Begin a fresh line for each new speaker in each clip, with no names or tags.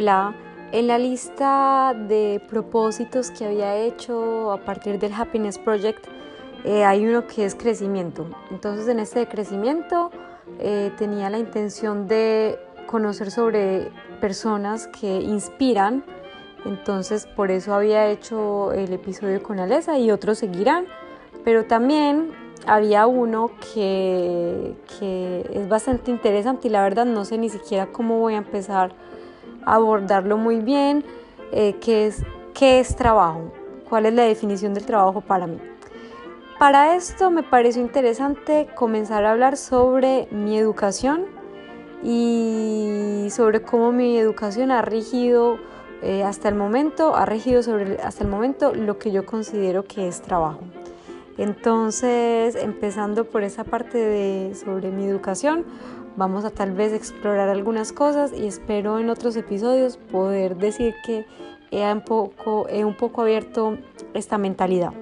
Hola, en la lista de propósitos que había hecho a partir del Happiness Project eh, hay uno que es crecimiento. Entonces en este crecimiento eh, tenía la intención de conocer sobre personas que inspiran. Entonces por eso había hecho el episodio con Alesa y otros seguirán. Pero también había uno que, que es bastante interesante y la verdad no sé ni siquiera cómo voy a empezar abordarlo muy bien, eh, qué, es, qué es trabajo, cuál es la definición del trabajo para mí. Para esto me pareció interesante comenzar a hablar sobre mi educación y sobre cómo mi educación ha regido eh, hasta el momento, ha regido sobre hasta el momento lo que yo considero que es trabajo. Entonces, empezando por esa parte de sobre mi educación, Vamos a tal vez explorar algunas cosas y espero en otros episodios poder decir que he un poco, he un poco abierto esta mentalidad.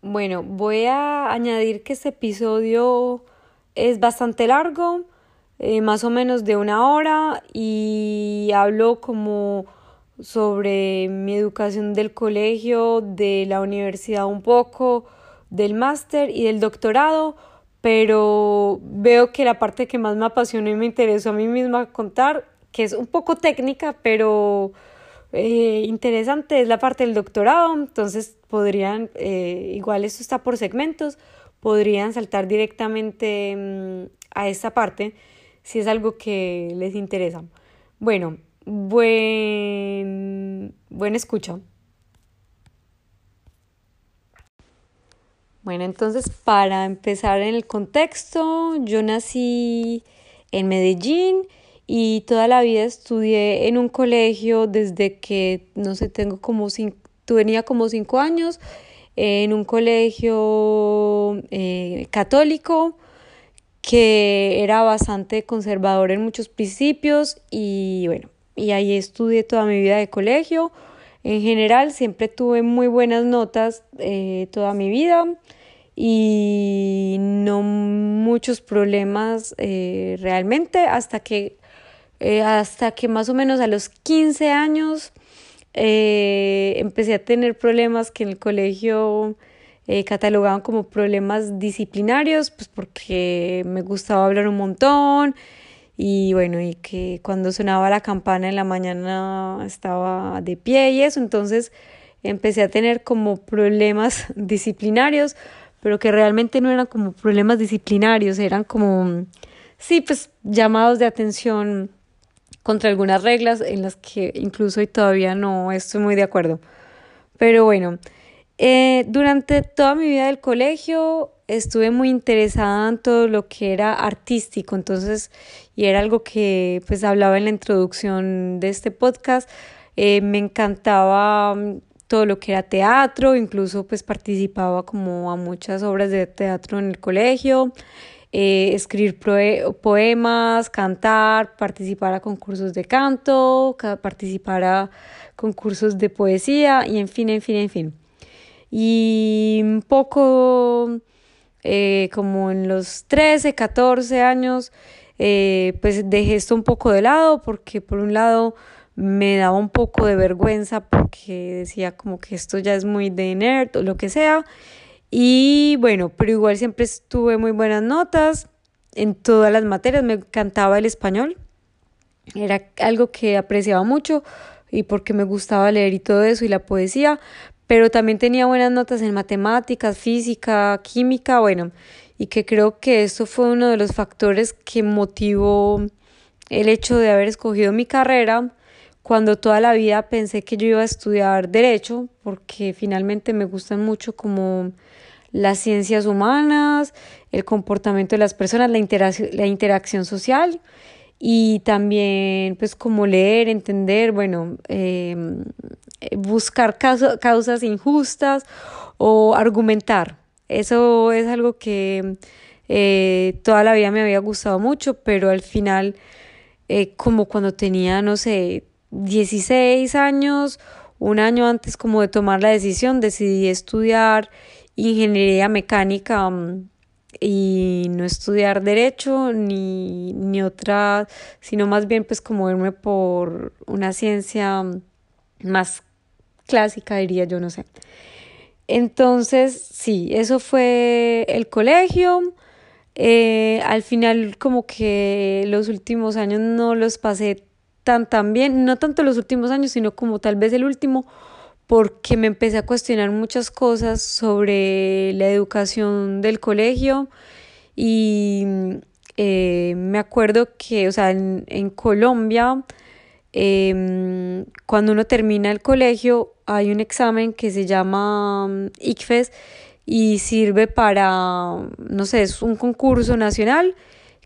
Bueno, voy a añadir que este episodio es bastante largo, eh, más o menos de una hora, y hablo como sobre mi educación del colegio, de la universidad un poco, del máster y del doctorado, pero veo que la parte que más me apasionó y me interesó a mí misma contar, que es un poco técnica, pero eh, interesante, es la parte del doctorado, entonces podrían, eh, igual esto está por segmentos, podrían saltar directamente mm, a esta parte si es algo que les interesa. Bueno, buen, buen escucha. Bueno, entonces para empezar en el contexto, yo nací en Medellín y toda la vida estudié en un colegio desde que, no sé, tengo como cinco, tenía como cinco años, en un colegio eh, católico que era bastante conservador en muchos principios y bueno, y ahí estudié toda mi vida de colegio. En general siempre tuve muy buenas notas eh, toda mi vida y no muchos problemas eh, realmente hasta que, eh, hasta que más o menos a los 15 años empecé a tener problemas que en el colegio catalogaban como problemas disciplinarios, pues porque me gustaba hablar un montón y bueno, y que cuando sonaba la campana en la mañana estaba de pie y eso, entonces empecé a tener como problemas disciplinarios, pero que realmente no eran como problemas disciplinarios, eran como, sí, pues llamados de atención contra algunas reglas en las que incluso hoy todavía no estoy muy de acuerdo. Pero bueno, eh, durante toda mi vida del colegio estuve muy interesada en todo lo que era artístico, entonces, y era algo que pues hablaba en la introducción de este podcast, eh, me encantaba mm, todo lo que era teatro, incluso pues participaba como a muchas obras de teatro en el colegio, eh, escribir poemas, cantar, participar a concursos de canto, participar a concursos de poesía y en fin, en fin, en fin. Y un poco eh, como en los 13, 14 años, eh, pues dejé esto un poco de lado porque por un lado me daba un poco de vergüenza porque decía como que esto ya es muy de nerd o lo que sea. Y bueno, pero igual siempre tuve muy buenas notas. En todas las materias, me encantaba el español, era algo que apreciaba mucho y porque me gustaba leer y todo eso y la poesía, pero también tenía buenas notas en matemáticas, física, química, bueno, y que creo que eso fue uno de los factores que motivó el hecho de haber escogido mi carrera cuando toda la vida pensé que yo iba a estudiar derecho, porque finalmente me gustan mucho como las ciencias humanas, el comportamiento de las personas, la, interacción, social y también pues como leer, entender, bueno, em, buscar causas injustas o argumentar. Eso es algo que eh, toda la vida me había gustado mucho, pero al final, eh, como cuando tenía, no sé, 16 años, un año antes como de tomar la decisión, decidí estudiar ingeniería mecánica mm, y no estudiar derecho ni, ni otra, sino más bien pues como irme por una ciencia más clásica, diría yo, no sé. Entonces, sí, eso fue el colegio. Eh, al final, como que los últimos años no los pasé tan bien, no tanto los últimos años, sino como tal vez el último, porque me empecé a cuestionar muchas cosas sobre la educación del colegio y eh, me acuerdo que, o sea, en, en Colombia, em, cuando uno termina el colegio, hay un examen que se llama mm, ICFES y sirve para, no sé, es un concurso nacional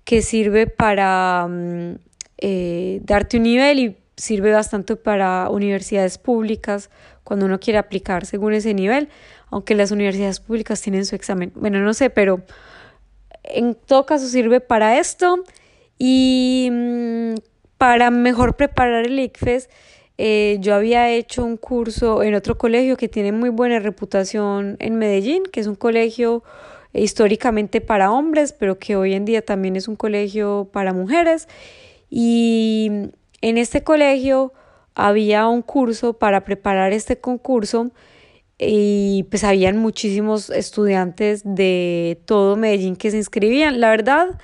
que sirve para mm, eh, darte un nivel y sirve bastante para universidades públicas cuando uno quiere aplicar según ese nivel, aunque las universidades públicas tienen su examen. Bueno, no sé, pero en todo caso sirve para esto y mm, para mejor preparar el ICFES eh, yo había hecho un curso en otro colegio que tiene muy buena reputación en Medellín, que es un colegio históricamente para hombres, pero que hoy en día también es un colegio para mujeres. Y en este colegio había un curso para preparar este concurso y pues habían muchísimos estudiantes de todo Medellín que se inscribían. La verdad,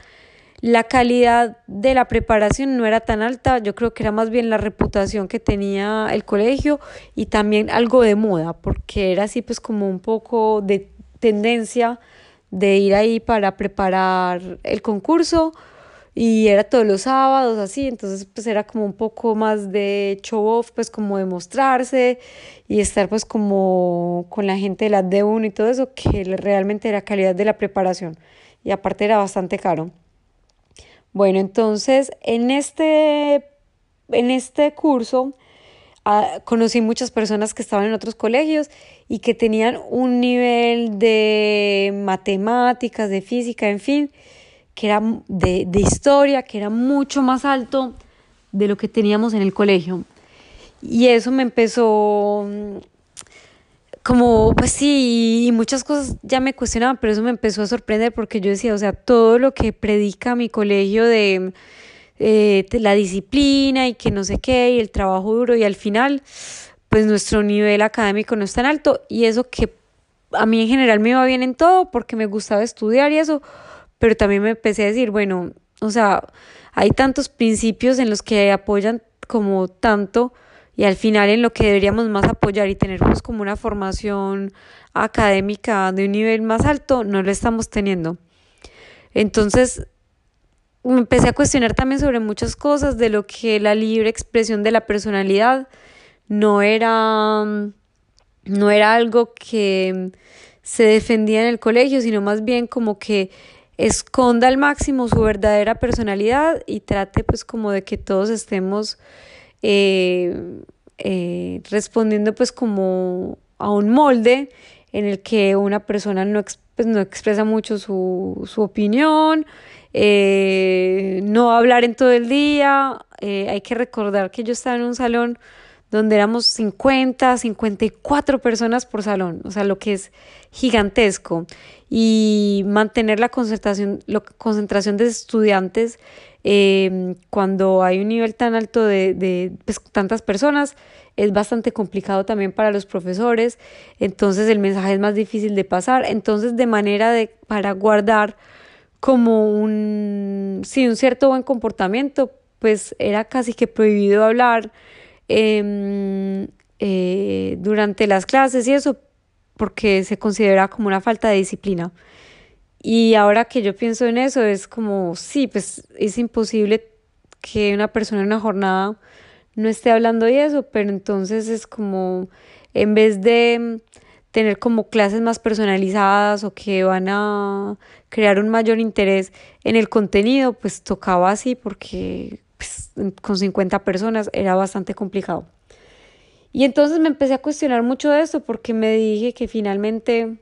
la calidad de la preparación no era tan alta, yo creo que era más bien la reputación que tenía el colegio y también algo de moda, porque era así pues como un poco de tendencia de ir ahí para preparar el concurso y era todos los sábados así, entonces pues era como un poco más de show off, pues como de mostrarse y estar pues como con la gente de la D1 y todo eso, que realmente era calidad de la preparación y aparte era bastante caro. Bueno, entonces en este, en este curso ah, conocí muchas personas que estaban en otros colegios y que tenían un nivel de matemáticas, de física, en fin, que era de, de historia, que era mucho más alto de lo que teníamos en el colegio. Y eso me empezó como, pues sí, y muchas cosas ya me cuestionaban, pero eso me empezó a sorprender porque yo decía, o sea, todo lo que predica mi colegio de, eh, la disciplina y que no sé qué, y el trabajo duro, y al final, pues nuestro nivel académico no es tan alto, y eso que a mí en general me iba bien en todo porque me gustaba estudiar y eso, pero también me empecé a decir, bueno, o sea, hay tantos principios en los que apoyan como tanto y al final en lo que deberíamos más apoyar y tener pues como una formación académica de un nivel más alto, no lo estamos teniendo. Entonces, me empecé a cuestionar también sobre muchas cosas de lo que la libre expresión de la personalidad no era no era algo que se defendía en el colegio, sino más bien como que esconda al máximo su verdadera personalidad y trate pues como de que todos estemos eh, eh, respondiendo pues como a un molde en el que una persona no, pues, expresa mucho su, su opinión, eh, no hablar en todo el día. hay que recordar que yo estaba en un salón donde éramos 50, 54 personas por salón, o sea, lo que es gigantesco. Y mantener la concentración, la concentración de estudiantes eh, cuando hay un nivel tan alto de, de pues, tantas personas, es bastante complicado también para los profesores, entonces el mensaje es más difícil de pasar, entonces de manera de, para guardar como un, sí, un cierto buen comportamiento, pues era casi que prohibido hablar Em, eh, durante las clases y eso, porque se considera como una falta de disciplina. Y ahora que yo pienso en eso, es como, sí, pues es imposible que una persona en una jornada no esté hablando y eso, pero entonces es como, en vez de tener como clases más personalizadas o que van a crear un mayor interés en el contenido, pues tocaba así porque con 50 personas era bastante complicado. Y entonces me empecé a cuestionar mucho de eso porque me dije que finalmente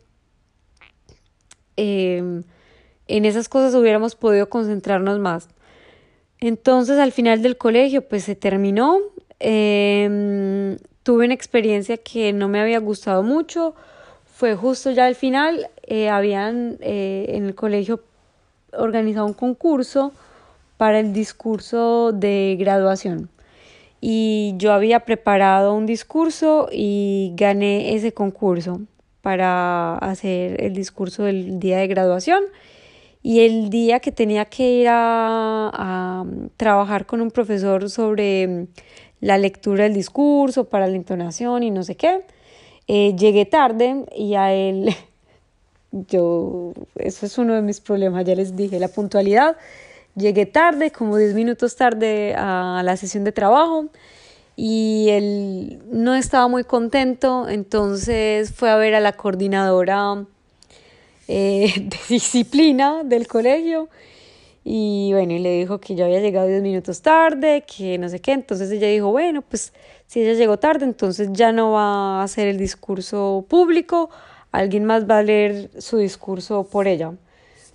em, en esas cosas hubiéramos podido concentrarnos más. Entonces al final del colegio pues se terminó. Em, tuve una experiencia que no me había gustado mucho. fue justo ya al final, eh, habían eh, en el colegio organizado un concurso para el discurso de graduación. Y yo había preparado un discurso y gané ese concurso para hacer el discurso del día de graduación. Y el día que tenía que ir a, trabajar con un profesor sobre la lectura del discurso, para la entonación y no sé qué, eh, llegué tarde y a él, yo, eso es uno de mis problemas, ya les dije, la puntualidad. Llegué tarde, como 10 minutos tarde a la sesión de trabajo y él no estaba muy contento, entonces fue a ver a la coordinadora eh, de disciplina del colegio y bueno, y le dijo que yo había llegado 10 minutos tarde, que no sé qué, entonces ella dijo, bueno, pues si ella llegó tarde, entonces ya no va a hacer el discurso público, alguien más va a leer su discurso por ella,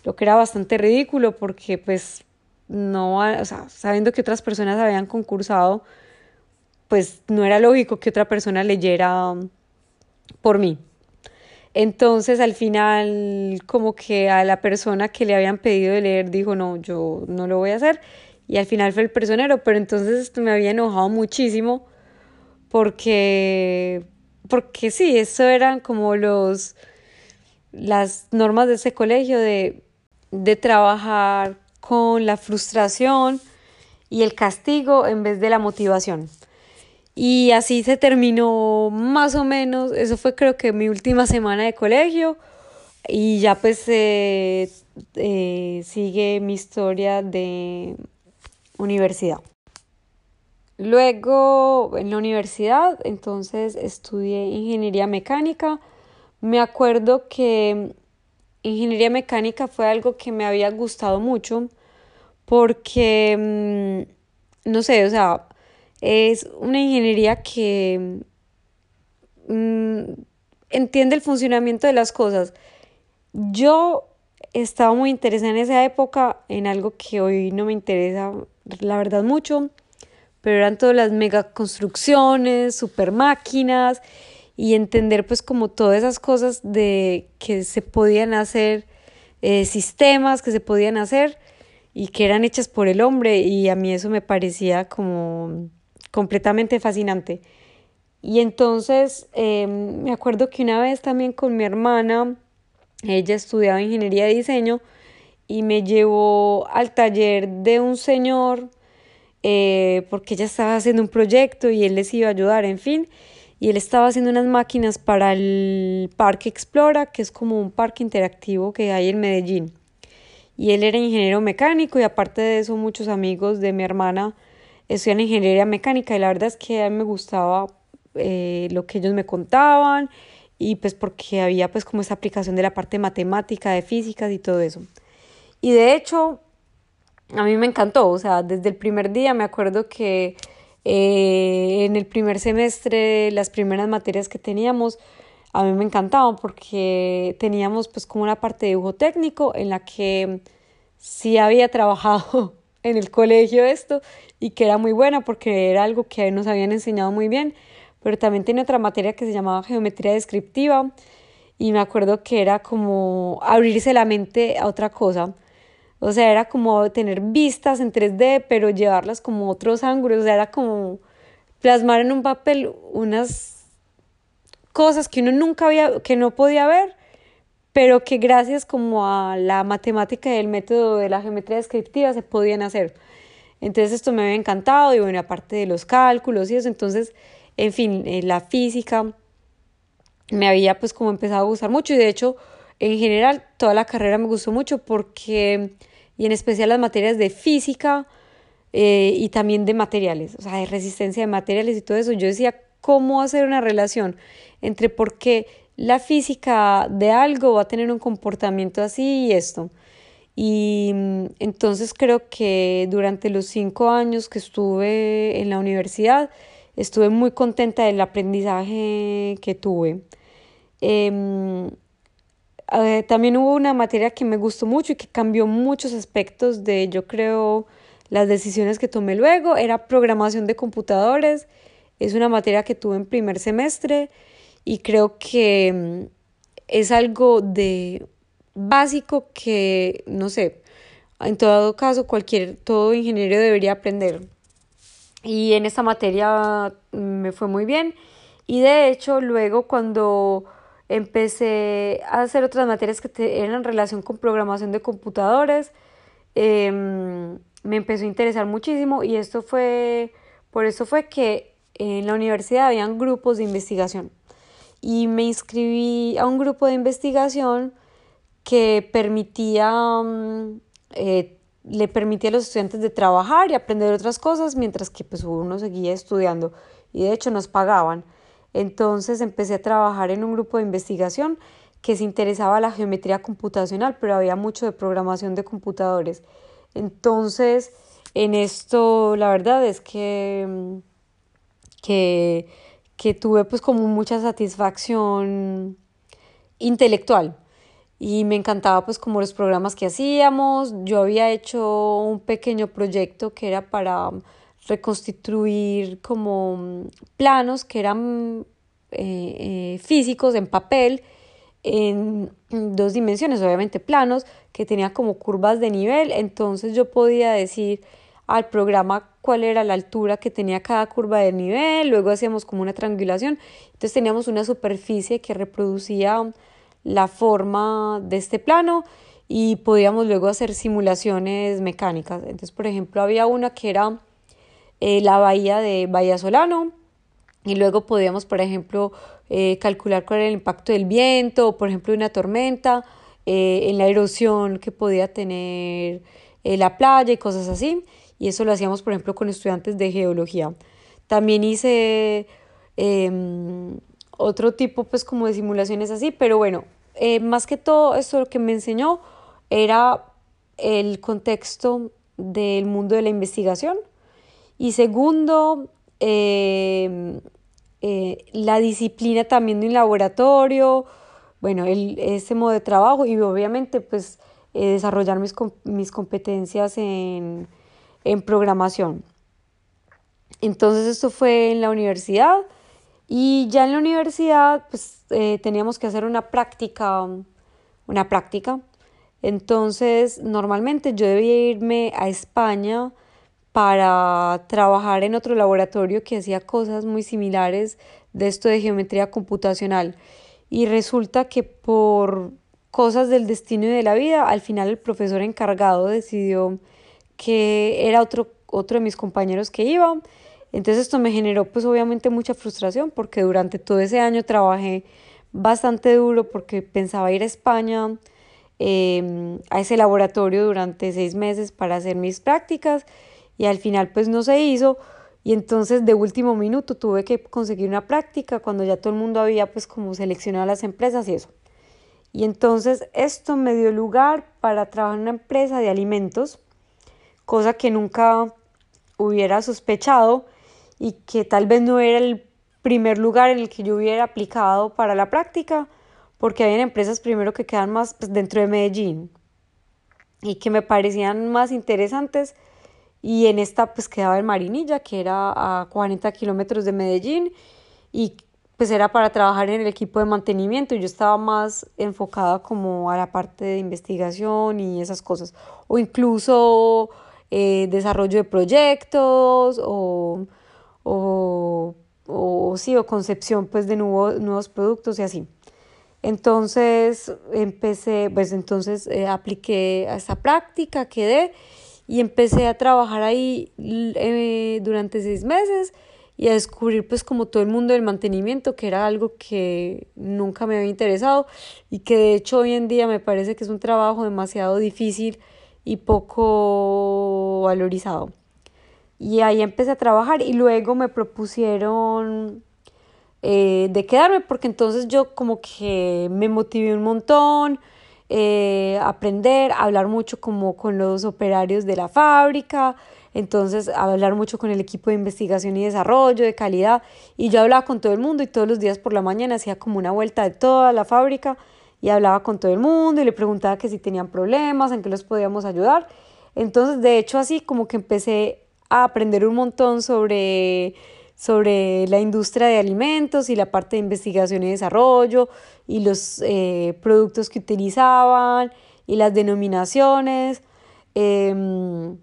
lo que era bastante ridículo porque pues no, o sea, sabiendo que otras personas habían concursado, pues no era lógico que otra persona leyera por mí. Entonces al final como que a la persona que le habían pedido de leer dijo, no, yo no lo voy a hacer. Y al final fue el personero, pero entonces me había enojado muchísimo porque, porque sí, eso eran como los, las normas de ese colegio de, de trabajar con la frustración y el castigo en vez de la motivación. Y así se terminó más o menos, eso fue creo que mi última semana de colegio y ya pues eh, eh, sigue mi historia de universidad. Luego en la universidad entonces estudié ingeniería mecánica. Me acuerdo que ingeniería mecánica fue algo que me había gustado mucho porque, mm, no sé, o sea, es una ingeniería que mm, entiende el funcionamiento de las cosas. Yo estaba muy interesada en esa época en algo que hoy no me interesa, la verdad, mucho, pero eran todas las mega construcciones, super máquinas y entender pues como todas esas cosas de que se podían hacer, eh, sistemas que se podían hacer y que eran hechas por el hombre y a mí eso me parecía como completamente fascinante. Y entonces em, me acuerdo que una vez también con mi hermana, ella estudiaba ingeniería de diseño y me llevó al taller de un señor eh, porque ella estaba haciendo un proyecto y él les iba a ayudar, en fin. Y él estaba haciendo unas máquinas para el Parque Explora, que es como un parque interactivo que hay en Medellín. Y él era ingeniero mecánico y aparte de eso muchos amigos de mi hermana estudian ingeniería mecánica y la verdad es que a mí me gustaba eh, lo que ellos me contaban y pues porque había pues como esa aplicación de la parte matemática, de físicas y todo eso. Y de hecho, a mí me encantó, o sea, desde el primer día me acuerdo que eh, en el primer semestre las primeras materias que teníamos a mí me encantaban porque teníamos pues como una parte de dibujo técnico en la que sí había trabajado en el colegio esto y que era muy buena porque era algo que nos habían enseñado muy bien, pero también tenía otra materia que se llamaba geometría descriptiva y me acuerdo que era como abrirse la mente a otra cosa. O sea, era como tener vistas en 3D, pero llevarlas como otros ángulos, o sea, era como plasmar en un papel unas cosas que uno nunca había, que no podía ver, pero que gracias como a la matemática y el método de la geometría descriptiva se podían hacer. Entonces esto me había encantado y bueno, aparte de los cálculos y eso, entonces, en fin, eh, la física me había pues como empezado a gustar mucho y de hecho, en general, toda la carrera me gustó mucho porque, y en especial las materias de física eh, y también de materiales, o sea, de resistencia de materiales y todo eso, yo decía, ¿cómo hacer una relación entre por qué la física de algo va a tener un comportamiento así y esto. Y mm, entonces creo que durante los cinco años que estuve en la universidad, estuve muy contenta del aprendizaje que tuve. Em, también hubo una materia que me gustó mucho y que cambió muchos aspectos de, yo creo, las decisiones que tomé luego. Era programación de computadores. Es una materia que tuve en primer semestre y creo que mm, es algo de básico que, no sé, en todo caso cualquier, todo ingeniero debería aprender. Y en esta materia me fue muy bien. Y de hecho, luego cuando empecé a hacer otras materias que eran en relación con programación de computadores, em, me empezó a interesar muchísimo y esto fue, por eso fue que en la universidad habían grupos de investigación. Y me inscribí a un grupo de investigación que permitía, mm, eh, le permitía a los estudiantes de trabajar y aprender otras cosas mientras que pues uno seguía estudiando. Y de hecho nos pagaban. Entonces empecé a trabajar en un grupo de investigación que se interesaba la geometría computacional, pero había mucho de programación de computadores. Entonces, en esto la verdad es que, que, que tuve pues como mucha satisfacción intelectual y me encantaba pues como los programas que hacíamos. Yo había hecho un pequeño proyecto que era para reconstituir como planos que eran eh, eh, físicos en papel en dos dimensiones, obviamente planos, que tenía como curvas de nivel, entonces yo podía decir al programa cuál era la altura que tenía cada curva de nivel, luego hacíamos como una triangulación, entonces teníamos una superficie que reproducía la forma de este plano y podíamos luego hacer simulaciones mecánicas. Entonces, por ejemplo, había una que era eh, la bahía de Bahía Solano y luego podíamos, por ejemplo, eh, calcular cuál era el impacto del viento o, por ejemplo, una tormenta eh, en la erosión que podía tener la playa y cosas así. Y eso lo hacíamos, por ejemplo, con estudiantes de geología. También hice em, otro tipo, pues, como de simulaciones así, pero bueno, más que todo esto lo que me enseñó era el contexto del mundo de la investigación y segundo, eh, eh, la disciplina también de un laboratorio, bueno, el, ese modo de trabajo y obviamente pues eh, desarrollar mis, mis competencias en, en, programación. Entonces esto fue en la universidad y ya en la universidad pues teníamos que hacer una práctica, una práctica. Entonces normalmente yo debía irme a España para trabajar en otro laboratorio que hacía cosas muy similares de esto de geometría computacional. Y resulta que por cosas del destino y de la vida, al final el profesor encargado decidió que era otro, otro de mis compañeros que iba. Entonces esto me generó pues obviamente mucha frustración porque durante todo ese año trabajé bastante duro porque pensaba ir a España em, a ese laboratorio durante seis meses para hacer mis prácticas y al final pues no se hizo y entonces de último minuto tuve que conseguir una práctica cuando ya todo el mundo había pues como seleccionado las empresas y eso. Y entonces esto me dio lugar para trabajar en una empresa de alimentos, cosa que nunca hubiera sospechado y que tal vez no era el primer lugar en el que yo hubiera aplicado para la práctica, porque había empresas primero que quedan más pues, dentro de Medellín y que me parecían más interesantes y en esta pues quedaba en Marinilla, que era a 40 kilómetros de Medellín y pues era para trabajar en el equipo de mantenimiento. Yo estaba más enfocada como a la parte de investigación y esas cosas, o incluso eh, desarrollo de proyectos o, o, o, sí, o concepción pues de nuevos, nuevos productos y así. Entonces empecé, pues entonces eh, apliqué a esta práctica, quedé y empecé a trabajar ahí eh, durante seis meses y a descubrir pues como todo el mundo del mantenimiento, que era algo que nunca me había interesado y que de hecho hoy en día me parece que es un trabajo demasiado difícil y poco valorizado. Y ahí empecé a trabajar y luego me propusieron eh, de quedarme porque entonces yo como que me motivé un montón, eh, aprender, hablar mucho como con los operarios de la fábrica, entonces hablar mucho con el equipo de investigación y desarrollo, de calidad, y yo hablaba con todo el mundo y todos los días por la mañana hacía como una vuelta de toda la fábrica y hablaba con todo el mundo y le preguntaba que si tenían problemas, en qué los podíamos ayudar. Entonces, de hecho, así como que empecé a aprender un montón sobre, sobre la industria de alimentos y la parte de investigación y desarrollo y los eh, productos que utilizaban y las denominaciones. Em,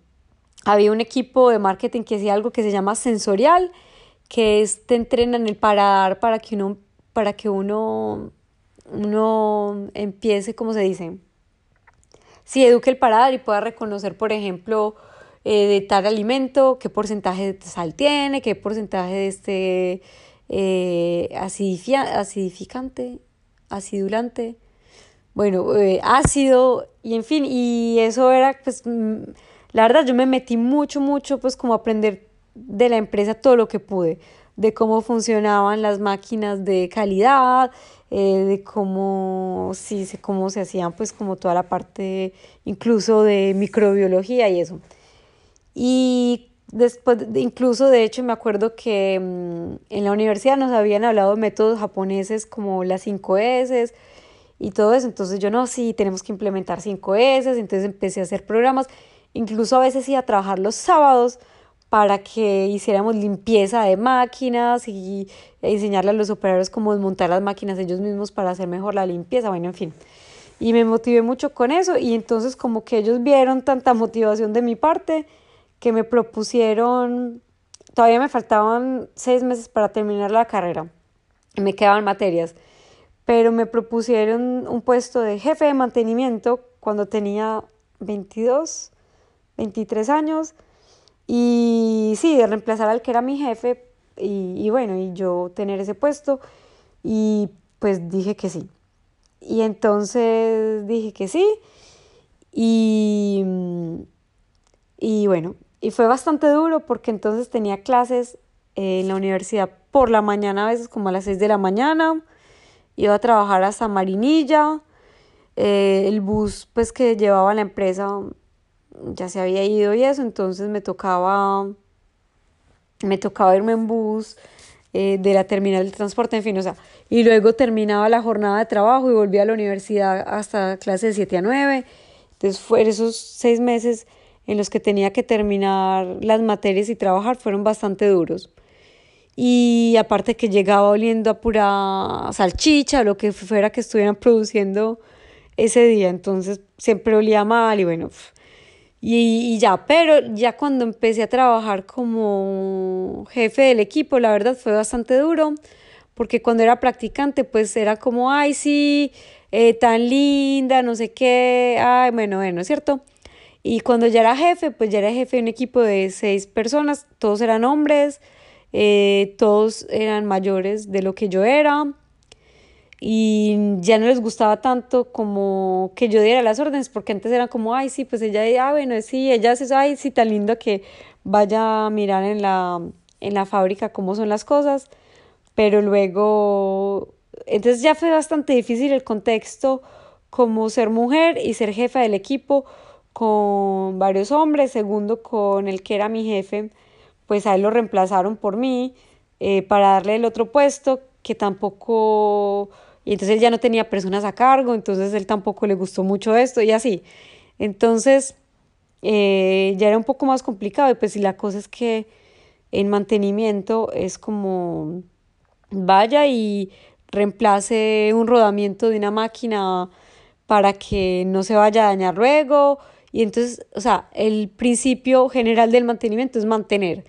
había un equipo de marketing que hacía algo que se llama sensorial, que es te entrenan el paradar para que uno, para que uno, uno empiece, como se dice, si eduque el paladar y pueda reconocer, por ejemplo, eh, de tal alimento, qué porcentaje de sal tiene, qué porcentaje de este eh, acidificante, acidulante, bueno, eh, ácido, y en fin, y eso era, pues, mm, la verdad, yo me metí mucho, mucho, pues, como aprender de la empresa todo lo que pude, de cómo funcionaban las máquinas de calidad, de cómo, sí, cómo se hacían, pues, como toda la parte, incluso de microbiología y eso. Y después, incluso de hecho, me acuerdo que mm, en la universidad nos habían hablado de métodos japoneses como las 5 S y todo eso. Entonces yo no, sí, tenemos que implementar 5 S. Entonces empecé a hacer programas. Incluso a veces iba a trabajar los sábados para que hiciéramos limpieza de máquinas y enseñarle a los operadores cómo desmontar las máquinas ellos mismos para hacer mejor la limpieza. Bueno, en fin. Y me motivé mucho con eso y entonces como que ellos vieron tanta motivación de mi parte que me propusieron, todavía me faltaban seis meses para terminar la carrera, me quedaban materias, pero me propusieron un puesto de jefe de mantenimiento cuando tenía 22, 23 años, y sí, de reemplazar al que era mi jefe, y, y bueno, y yo tener ese puesto, y pues dije que sí. Y entonces dije que sí, y, y bueno, y fue bastante duro porque entonces tenía clases en la universidad por la mañana, a veces como a las 6 de la mañana. Iba a trabajar hasta Marinilla. Eh, el bus pues que llevaba la empresa ya se había ido y eso, entonces me tocaba, me tocaba irme en bus eh, de la terminal de transporte, en fin, o sea, y luego terminaba la jornada de trabajo y volvía a la universidad hasta clases de 7 a 9. Entonces, fue esos seis meses en los que tenía que terminar las materias y trabajar fueron bastante duros. Y aparte que llegaba oliendo a pura salchicha lo que fuera que estuvieran produciendo ese día, entonces siempre olía mal y bueno, y, y, ya, pero ya cuando empecé a trabajar como jefe del equipo, la verdad fue bastante duro, porque cuando era practicante, pues era como, ay, sí, eh, tan linda, no sé qué, ay, bueno, bueno, ¿cierto? Y cuando ya era jefe, pues ya era jefe de un equipo de seis personas, todos eran hombres, eh, todos eran mayores de lo que yo era y ya no les gustaba tanto como que yo diera las órdenes, porque antes eran como, ay, sí, pues ella, ah, bueno, sí, ella hace eso, ay, sí, tan lindo que vaya a mirar en la, en la fábrica cómo son las cosas, pero luego, entonces ya fue bastante difícil el contexto como ser mujer y ser jefa del equipo, con varios hombres, segundo con el que era mi jefe, pues a él lo reemplazaron por mí eh, para darle el otro puesto que tampoco, y entonces él ya no tenía personas a cargo, entonces él tampoco le gustó mucho esto y así. Entonces eh, ya era un poco más complicado y pues si la cosa es que en mantenimiento es como vaya y reemplace un rodamiento de una máquina para que no se vaya a dañar luego y entonces, o sea, el principio general del mantenimiento es mantener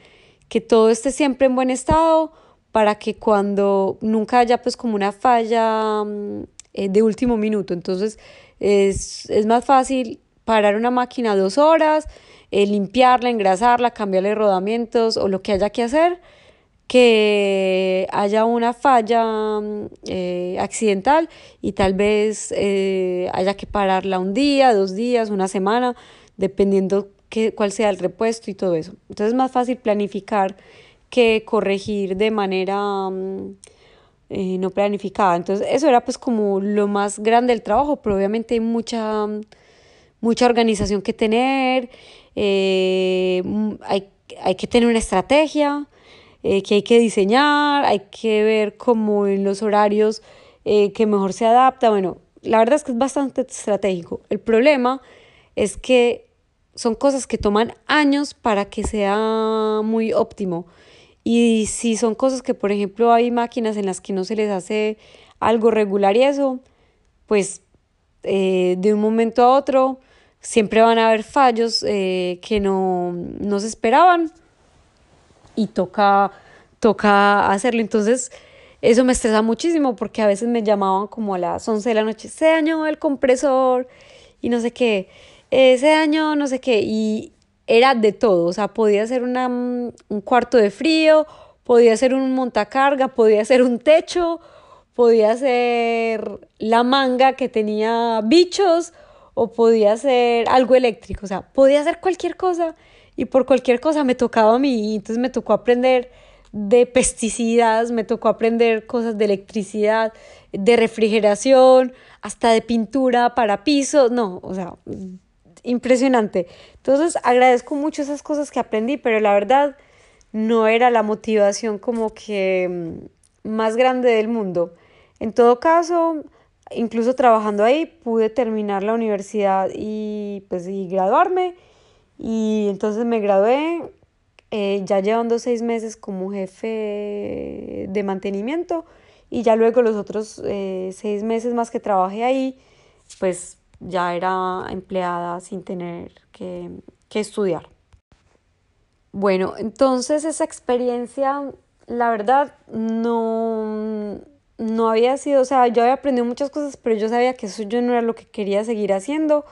que todo esté siempre en buen estado para que cuando nunca haya pues como una falla mm, eh, de último minuto. Entonces es, es, más fácil parar una máquina dos horas, eh, limpiarla, engrasarla, cambiarle rodamientos o lo que haya que hacer que haya una falla mm, eh, accidental y tal vez eh, haya que pararla un día, dos días, una semana, dependiendo qué, cuál sea el repuesto y todo eso. Entonces es más fácil planificar que corregir de manera mm, eh, no planificada. Entonces eso era pues como lo más grande del trabajo, pero obviamente hay mucha, mucha organización que tener, hay, hay que tener una estrategia eh, que hay que diseñar, hay que ver cómo en los horarios eh, que mejor se adapta. Bueno, la verdad es que es bastante estratégico. El problema es que son cosas que toman años para que sea muy óptimo. Y si son cosas que, por ejemplo, hay máquinas en las que no se les hace algo regular y eso, pues eh, de un momento a otro siempre van a haber fallos eh, que no, no se esperaban y toca, toca hacerlo. Entonces, eso me estresa muchísimo porque a veces me llamaban como a las 11 de la noche, se dañó el compresor y no sé qué, ese daño no sé qué, y era de todo, o sea, podía ser una, un cuarto de frío, podía ser un montacarga, podía ser un techo, podía ser la manga que tenía bichos o podía ser algo eléctrico, o sea, podía ser cualquier cosa y por cualquier cosa me tocaba a mí, entonces me tocó aprender de pesticidas, me tocó aprender cosas de electricidad, de refrigeración, hasta de pintura para pisos, no, o sea, impresionante. Entonces agradezco mucho esas cosas que aprendí, pero la verdad no era la motivación como que mm, más grande del mundo. En todo caso, incluso trabajando ahí, pude terminar la universidad y pues y graduarme. Y entonces me gradué, eh, ya llevando seis meses como jefe de mantenimiento y ya luego los otros eh, seis meses más que trabajé ahí, pues ya era empleada sin tener que, que estudiar. Bueno, entonces esa experiencia, la verdad, no, no había sido, o sea, yo había aprendido muchas cosas, pero yo sabía que eso yo no era lo que quería seguir haciendo.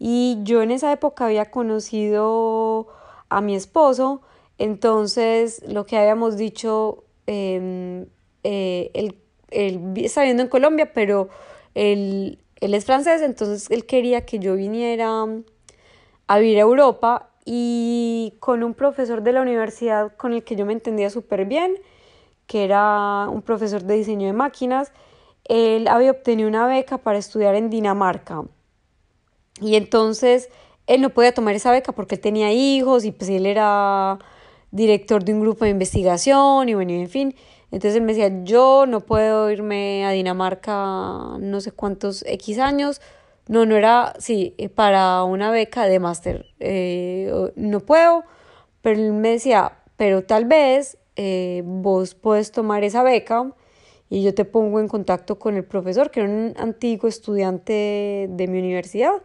Y yo en esa época había conocido a mi esposo entonces, lo que habíamos dicho, em, eh, él, está viviendo en Colombia, pero él, él es francés, entonces él quería que yo viniera a vivir a Europa y con un profesor de la universidad con el que yo me entendía súper bien, que era un profesor de diseño de máquinas, él había obtenido una beca para estudiar en Dinamarca. Y entonces él no podía tomar esa beca porque él tenía hijos y pues él era director de un grupo de investigación y bueno, en fin. Entonces él me decía, yo no puedo irme a Dinamarca no sé cuántos X años. No, no era, sí, eh, para una beca de máster. Eh, no puedo, pero él me decía, pero tal vez eh, vos puedes tomar esa beca y yo te pongo en contacto con el profesor, que era un antiguo estudiante de mi universidad.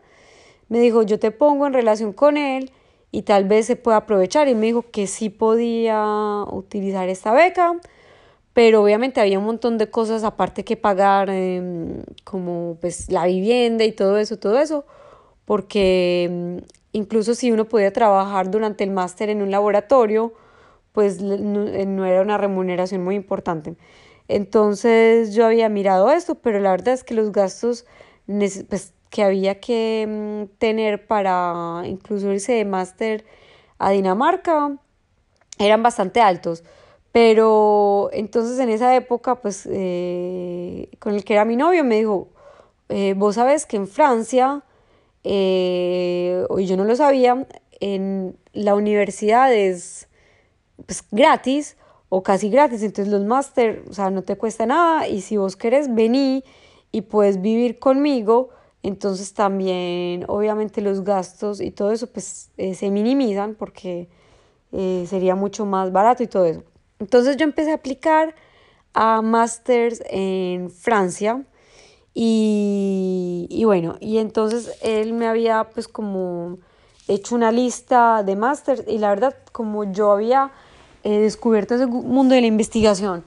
Me dijo, yo te pongo en relación con él y tal vez se pueda aprovechar. Y me dijo que sí podía utilizar esta beca, pero obviamente había un montón de cosas aparte que pagar, em, como pues la vivienda y todo eso, todo eso, porque em, incluso si uno podía trabajar durante el máster en un laboratorio, pues no, eh, no era una remuneración muy importante. Entonces yo había mirado esto, pero la verdad es que los gastos pues, que había que mm, tener para incluso irse de máster a Dinamarca eran bastante altos. Pero entonces en esa época, pues eh, con el que era mi novio, me dijo, eh, vos sabes que en Francia, eh, yo no lo sabía, en la universidad es pues, gratis o casi gratis, entonces los máster, o sea, no te cuesta nada y si vos querés, vení y puedes vivir conmigo entonces también obviamente los gastos y todo eso pues eh, se minimizan porque eh, sería mucho más barato y todo eso. Entonces yo empecé a aplicar a masters en Francia y, y bueno, y entonces él me había pues como hecho una lista de masters y la verdad como yo había eh, descubierto ese mundo de la investigación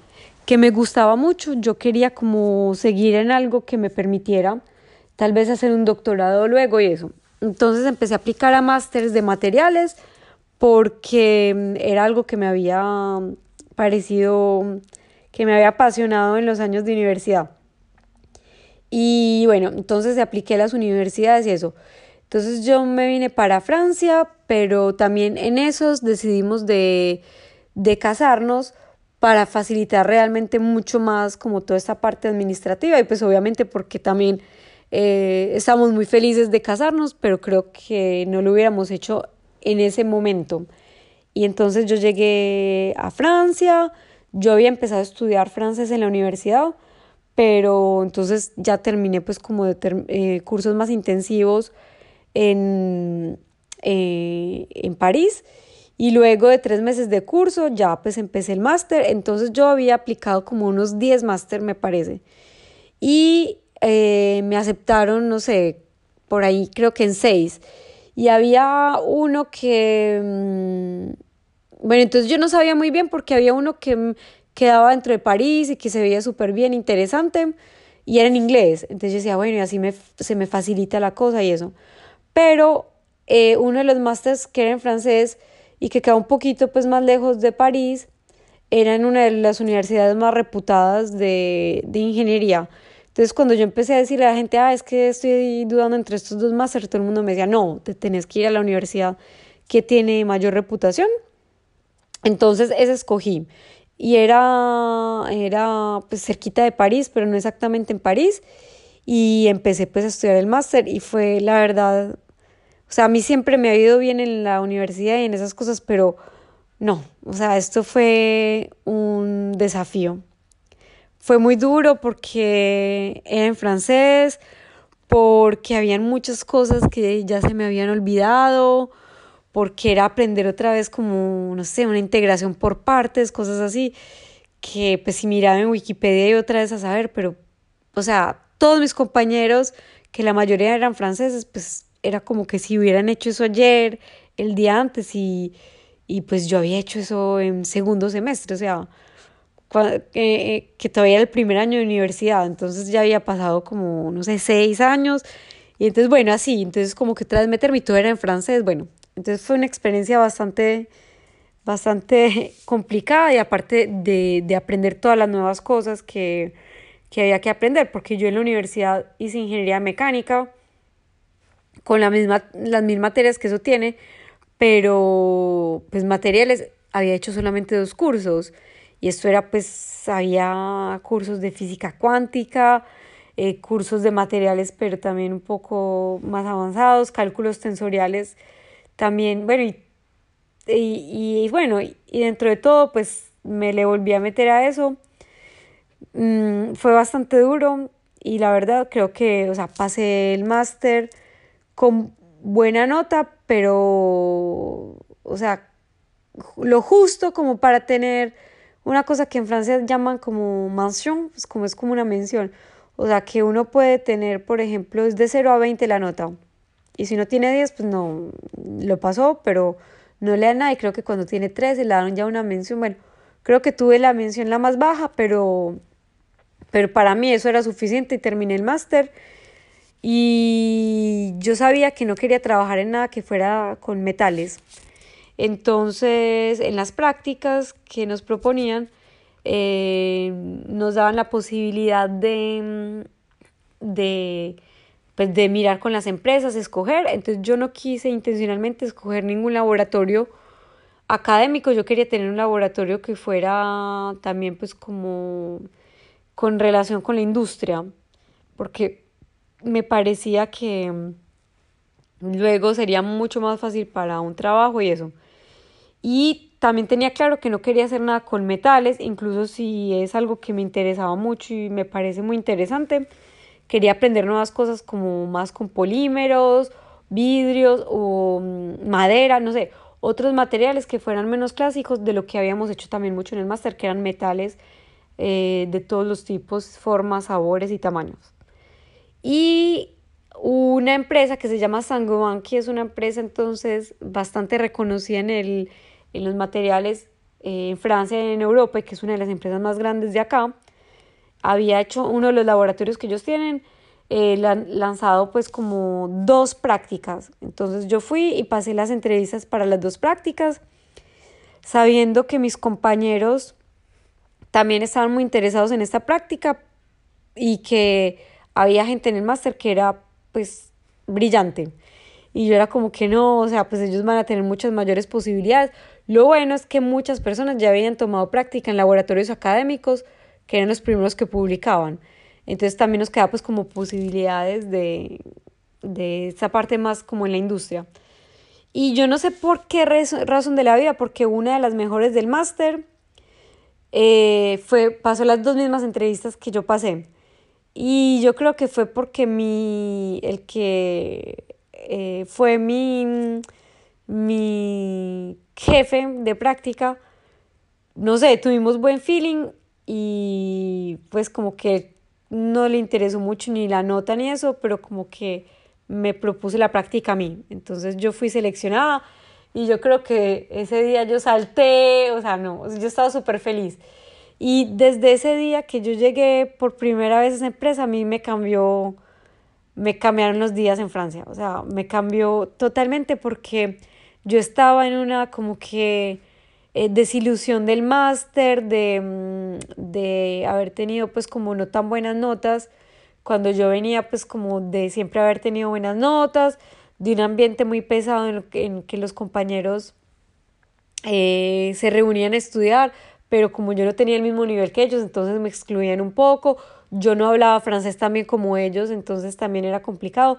que me gustaba mucho, yo quería como seguir en algo que me permitiera tal vez hacer un doctorado luego y eso. Entonces empecé a aplicar a másteres de materiales porque mm, era algo que me había parecido, que me había apasionado en los años de universidad. Y bueno, entonces apliqué a las universidades y eso. Entonces yo me vine para Francia, pero también en esos decidimos de, de casarnos para facilitar realmente mucho más como toda esta parte administrativa y pues obviamente porque también eh, estamos muy felices de casarnos, pero creo que no lo hubiéramos hecho en ese momento. Y entonces yo llegué a Francia, yo había empezado a estudiar francés en la universidad, pero entonces ya terminé pues como eh, cursos más intensivos en, eh, en París Y luego de tres meses de curso ya pues empecé el máster, entonces yo había aplicado como unos 10 máster me parece. Y eh, me aceptaron, no sé, por ahí creo que en seis. Y había uno que... Mm, bueno, entonces yo no sabía muy bien porque había uno que quedaba dentro de París y que se veía súper bien, interesante, y era en inglés. Entonces yo decía, bueno, y así me, se me facilita la cosa y eso. Pero eh, uno de los másters que era en francés y que quedaba un poquito pues más lejos de París, era en una de las universidades más reputadas de, de ingeniería. Entonces, cuando yo empecé a decirle a la gente, ah, es que estoy dudando entre estos dos másteres, todo el mundo me decía, no, te tenés que ir a la universidad que tiene mayor reputación. Entonces, ese escogí. Y era, era pues cerquita de París, pero no exactamente en París. Y empecé pues a estudiar el máster y fue la verdad, o sea, a mí siempre me ha ido bien en la universidad y en esas cosas, pero no, o sea, esto fue un desafío. Fue muy duro porque era en francés, porque habían muchas cosas que ya se me habían olvidado, porque era aprender otra vez como, no sé, una integración por partes, cosas así, que pues si miraba en Wikipedia y otra vez a saber, pero, o sea, todos mis compañeros, que la mayoría eran franceses, pues era como que si hubieran hecho eso ayer, el día antes, y, y pues yo había hecho eso en segundo semestre, o sea, que, todavía era el primer año de universidad, entonces ya había pasado como, no sé, seis años, y entonces, bueno, así, entonces como que meterme y todo era en francés, bueno, entonces fue una experiencia bastante, bastante complicada y aparte de, de aprender todas las nuevas cosas que, que había que aprender, porque yo en la universidad hice ingeniería mecánica, con la misma, las mismas materias que eso tiene, pero pues materiales había hecho solamente dos cursos y esto era pues, había cursos de física cuántica, eh, cursos de materiales, pero también un poco más avanzados, cálculos tensoriales también, bueno, y, y, bueno, y dentro de todo, pues me le volví a meter a eso. Mm, fue bastante duro y la verdad creo que, o sea, pasé el máster con buena nota, pero, o sea, lo justo como para tener una cosa que en francés llaman como mention, pues como es como una mención. O sea, que uno puede tener, por ejemplo, es de 0 a 20 la nota. Y si no tiene 10, pues no, lo pasó, pero no le dan nada. Y creo que cuando tiene 13 le dan ya una mención. Bueno, creo que tuve la mención la más baja, pero, pero para mí eso era suficiente y terminé el máster. Y yo sabía que no quería trabajar en nada que fuera con metales. Entonces, en las prácticas que nos proponían, eh, nos daban la posibilidad de, de, pues, de mirar con las empresas, escoger. Entonces, yo no quise intencionalmente escoger ningún laboratorio académico, yo quería tener un laboratorio que fuera también pues como con relación con la industria, porque me parecía que luego sería mucho más fácil para un trabajo y eso. Y también tenía claro que no quería hacer nada con metales, incluso si es algo que me interesaba mucho y me parece muy interesante. Quería aprender nuevas cosas como más con polímeros, vidrios o mm, madera, no sé, otros materiales que fueran menos clásicos de lo que habíamos hecho también mucho en el máster, que eran metales eh, de todos los tipos, formas, sabores y tamaños. Y una empresa que se llama Sangoban, que es una empresa entonces bastante reconocida en el en los materiales eh, en Francia y en Europa, que es una de las empresas más grandes de acá, había hecho uno de los laboratorios que ellos tienen, eh, lanzado pues como dos prácticas. Entonces yo fui y pasé las entrevistas para las dos prácticas, sabiendo que mis compañeros también estaban muy interesados en esta práctica y que había gente en el máster que era pues brillante. Y yo era como que no, o sea, pues ellos van a tener muchas mayores posibilidades. Lo bueno es que muchas personas ya habían tomado práctica en laboratorios académicos, que eran los primeros que publicaban. Entonces también nos queda pues como posibilidades de, de esta parte más como en la industria. Y yo no sé por qué razón de la vida, porque una de las mejores del máster eh, fue, pasó las dos mismas entrevistas que yo pasé. Y yo creo que fue porque mi, el que eh, fue mi mi jefe de práctica, no sé, tuvimos buen feeling y pues como que no le interesó mucho ni la nota ni eso, pero como que me propuse la práctica a mí. Entonces yo fui seleccionada y yo creo que ese día yo salté, o sea, no, yo estaba súper feliz. Y desde ese día que yo llegué por primera vez a esa empresa, a mí me cambió, me cambiaron los días en Francia, o sea, me cambió totalmente porque yo estaba en una como que eh, desilusión del máster, de, mm, de haber tenido pues como no tan buenas notas, cuando yo venía pues como de siempre haber tenido buenas notas, de un ambiente muy pesado en, que, en que los compañeros eh, se reunían a estudiar, pero como yo no tenía el mismo nivel que ellos, entonces me excluían un poco, yo no hablaba francés también como ellos, entonces también era complicado.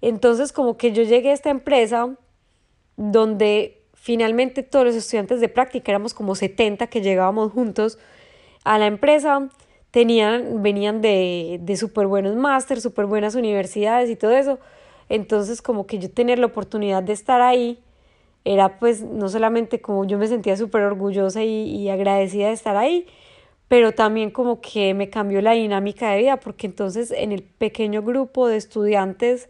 Entonces como que yo llegué a esta empresa donde finalmente todos los estudiantes de práctica, éramos como 70 que llegábamos juntos a la empresa, tenían, venían de, de súper buenos máster, súper buenas universidades y todo eso. Entonces como que yo tener la oportunidad de estar ahí, era pues no solamente como yo me sentía súper orgullosa y, y, agradecida de estar ahí, pero también como que me cambió la dinámica de vida, porque entonces en el pequeño grupo de estudiantes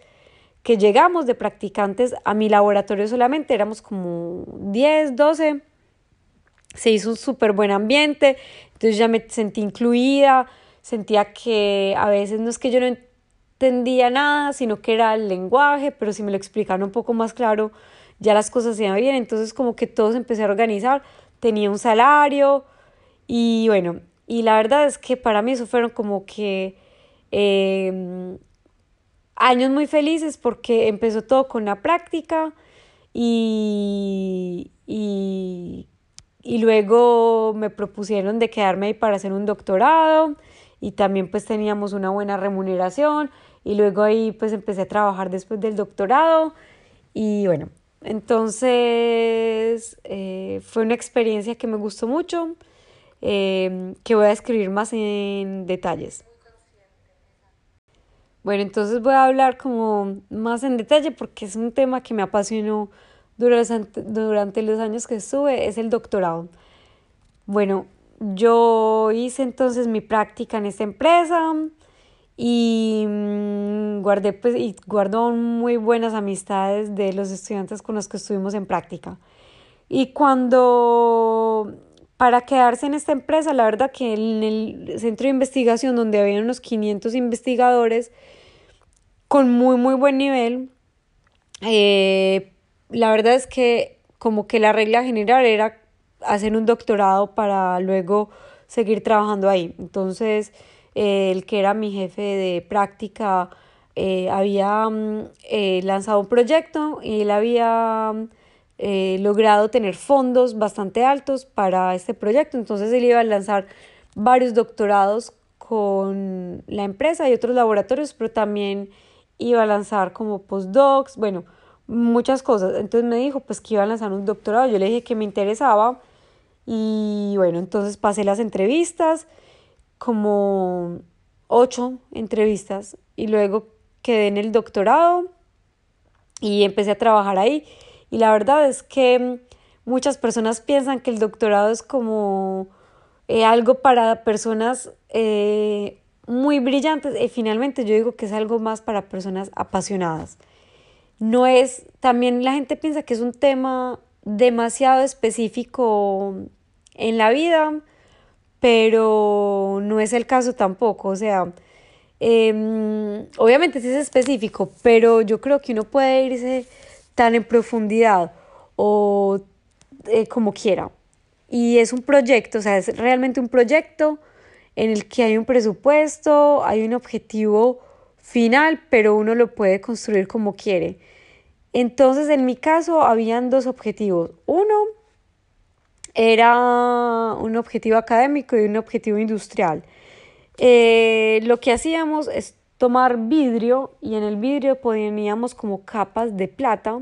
que llegamos de practicantes a mi laboratorio solamente éramos como 10, 12, se hizo un súper buen ambiente, entonces ya me sentí incluida, sentía que a veces no es que yo no entendía nada, sino que era el lenguaje, pero si me lo explicaron un poco más claro, ya las cosas se iban bien, entonces como que todos empecé a organizar, tenía un salario y bueno, y la verdad es que para mí eso fueron como que eh, años muy felices porque empezó todo con la práctica y, y, y luego me propusieron de quedarme ahí para hacer un doctorado y también pues teníamos una buena remuneración y luego ahí pues empecé a trabajar después del doctorado y bueno, entonces, eh, fue una experiencia que me gustó mucho, eh, que voy a escribir más en detalles. Bueno, entonces voy a hablar como más en detalle porque es un tema que me apasionó durante, durante los años que estuve, es el doctorado. Bueno, yo hice entonces mi práctica en esta empresa, y mm, guardé pues y guardo muy buenas amistades de los estudiantes con los que estuvimos en práctica. Y cuando para quedarse en esta empresa, la verdad que en el centro de investigación donde había unos 500 investigadores con muy muy buen nivel, eh, la verdad es que como que la regla general era hacer un doctorado para luego seguir trabajando ahí. Entonces, el que era mi jefe de práctica, eh, había mm, eh, lanzado un proyecto y él había eh, logrado tener fondos bastante altos para este proyecto. Entonces él iba a lanzar varios doctorados con la empresa y otros laboratorios, pero también iba a lanzar como postdocs, bueno, muchas cosas. Entonces me dijo pues que iba a lanzar un doctorado. Yo le dije que me interesaba y bueno, entonces pasé las entrevistas como ocho entrevistas y luego quedé en el doctorado y empecé a trabajar ahí. Y la verdad es que muchas personas piensan que el doctorado es como eh, algo para personas eh, muy brillantes y finalmente yo digo que es algo más para personas apasionadas. No es, también la gente piensa que es un tema demasiado específico en la vida pero no es el caso tampoco, o sea, eh, obviamente sí es específico, pero yo creo que uno puede irse tan en profundidad o eh, como quiera. Y es un proyecto, o sea, es realmente un proyecto en el que hay un presupuesto, hay un objetivo final, pero uno lo puede construir como quiere. Entonces, en mi caso, habían dos objetivos. Uno, era un objetivo académico y un objetivo industrial. Eh, lo que hacíamos es tomar vidrio y en el vidrio poníamos como capas de plata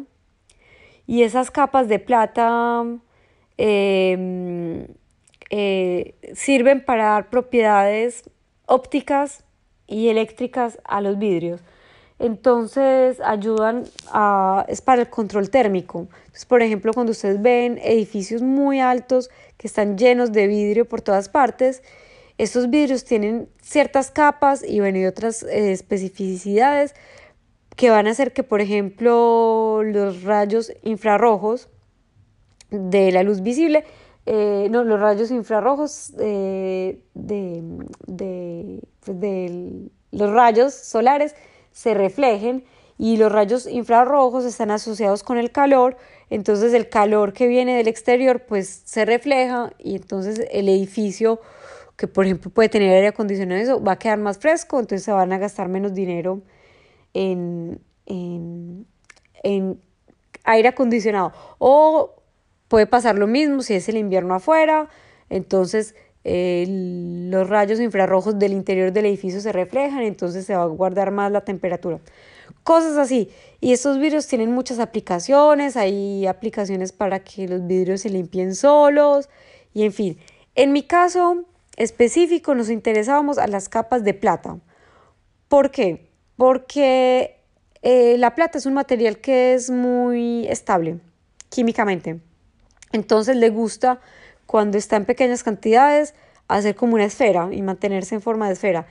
y esas capas de plata em, eh, sirven para dar propiedades ópticas y eléctricas a los vidrios. Entonces ayudan a, es para el control térmico. Por ejemplo, cuando ustedes ven edificios muy altos que están llenos de vidrio por todas partes, estos vidrios tienen ciertas capas y, bueno, y otras eh, especificidades que van a hacer que, por ejemplo, los rayos infrarrojos de la luz visible, eh, no, los rayos infrarrojos eh, de, de, pues, de los rayos solares se reflejen y los rayos infrarrojos están asociados con el calor, entonces el calor que viene del exterior pues se refleja y entonces el edificio que por ejemplo puede tener aire acondicionado eso va a quedar más fresco, entonces se van a gastar menos dinero en, en, en aire acondicionado. O puede pasar lo mismo si es el invierno afuera, entonces los rayos infrarrojos del interior del edificio se reflejan, entonces se va a guardar más la temperatura. Cosas así. Y estos vidrios tienen muchas aplicaciones, hay aplicaciones para que los vidrios se limpien solos y en fin. En mi caso específico nos interesábamos a las capas de plata. ¿Por qué? Porque eh, la plata es un material que es muy estable químicamente. Entonces le gusta cuando está en pequeñas cantidades, hacer como una esfera y mantenerse en forma de esfera.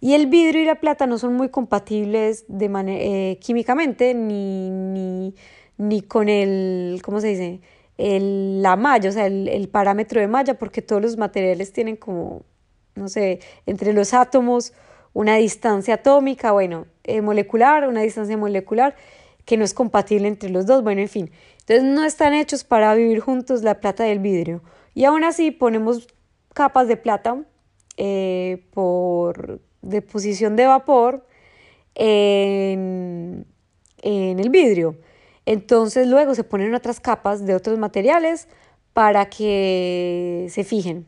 Y el vidrio y la plata no son muy compatibles de eh, químicamente ni, ni, ni, con el, ¿cómo se dice? El, la malla, o sea, el, el parámetro de malla, porque todos los materiales tienen como, no sé, entre los átomos una distancia atómica, bueno, eh, molecular, una distancia molecular que no es compatible entre los dos, bueno, en fin. Entonces no están hechos para vivir juntos la plata y el vidrio. Y aún así ponemos capas de plata eh, por deposición de vapor en, en el vidrio. Entonces luego se ponen otras capas de otros materiales para que se fijen,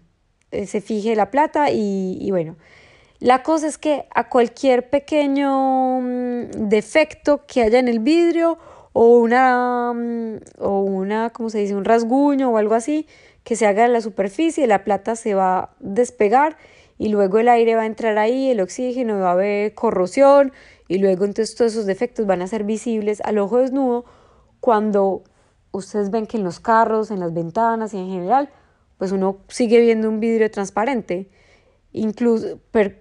eh, se fije la plata y, y, bueno. La cosa es que a cualquier pequeño mm, defecto que haya en el vidrio o una, mm, o una, ¿cómo se dice? Un rasguño o algo así, que se haga en la superficie, la plata se va a despegar y luego el aire va a entrar ahí, el oxígeno, va a haber corrosión y luego entonces todos esos defectos van a ser visibles al ojo desnudo cuando ustedes ven que en los carros, en las ventanas y en general, pues uno sigue viendo un vidrio transparente, incluso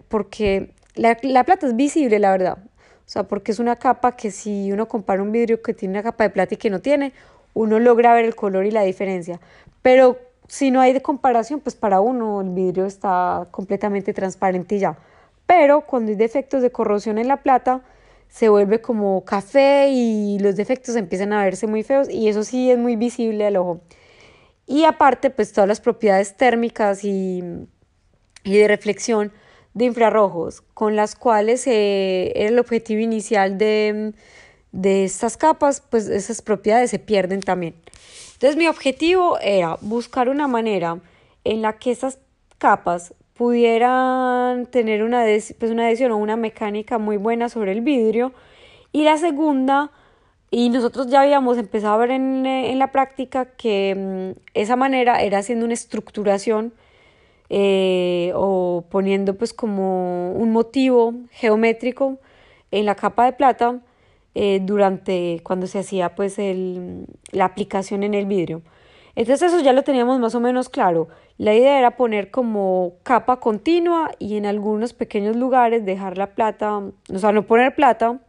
porque la, la plata es visible, la verdad. O sea, porque es una capa que si uno compara un vidrio que tiene una capa de plata y que no tiene, uno logra ver el color y la diferencia. Pero si no hay de comparación, pues para uno el vidrio está completamente transparente y ya. Pero cuando hay defectos de corrosión en la plata, se vuelve como café y los defectos empiezan a verse muy feos y eso sí es muy visible al ojo. Y aparte, pues todas las propiedades térmicas y, y de reflexión de infrarrojos, con las cuales eh, era el objetivo inicial de, de estas capas, pues esas propiedades se pierden también. Entonces mi objetivo era buscar una manera en la que esas capas pudieran tener una, pues una adhesión o una mecánica muy buena sobre el vidrio. Y la segunda, y nosotros ya habíamos empezado a ver en, en la práctica que mm, esa manera era haciendo una estructuración eh, o poniendo pues como un motivo geométrico en la capa de plata eh, durante cuando se hacía pues el, la aplicación en el vidrio. Entonces eso ya lo teníamos más o menos claro. La idea era poner como capa continua y en algunos pequeños lugares dejar la plata, o sea, no poner plata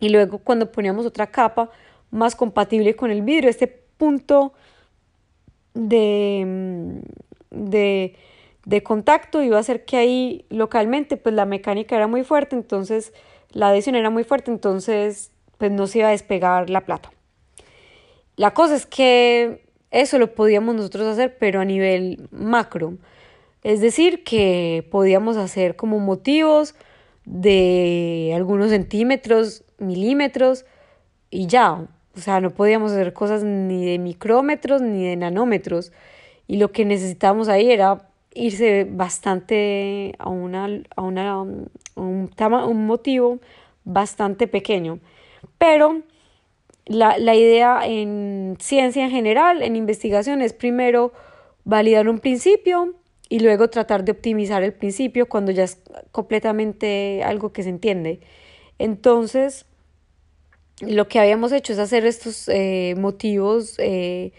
y luego cuando poníamos otra capa más compatible con el vidrio, este punto de, de, de contacto iba a hacer que ahí localmente pues la mecánica era muy fuerte, entonces la adhesión era muy fuerte, entonces pues no se iba a despegar la plata. La cosa es que eso lo podíamos nosotros hacer, pero a nivel macro. Es decir, que podíamos hacer como motivos de algunos centímetros, milímetros y ya. O sea, no podíamos hacer cosas ni de micrómetros ni de nanómetros. Y lo que necesitábamos ahí era irse bastante a, una, a, una, un, un motivo bastante pequeño. Pero la, la idea en ciencia en general, en investigación, es primero validar un principio y luego tratar de optimizar el principio cuando ya es completamente algo que se entiende. Entonces, lo que habíamos hecho es hacer estos eh, motivos eh,